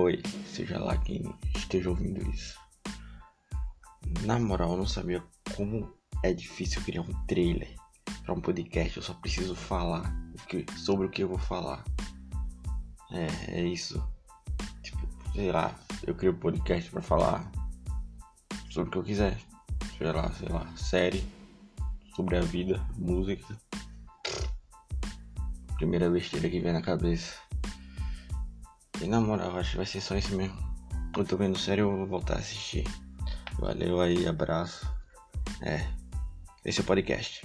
Oi, seja lá quem esteja ouvindo isso. Na moral, eu não sabia como é difícil criar um trailer para um podcast. Eu só preciso falar sobre o que eu vou falar. É, é isso. Tipo, sei lá, eu crio podcast para falar sobre o que eu quiser. Sei lá, sei lá, série, sobre a vida, música. Primeira besteira que vem na cabeça. E na moral, acho que vai ser só isso mesmo. Eu tô vendo sério, eu vou voltar a assistir. Valeu aí, abraço. É, esse é o podcast.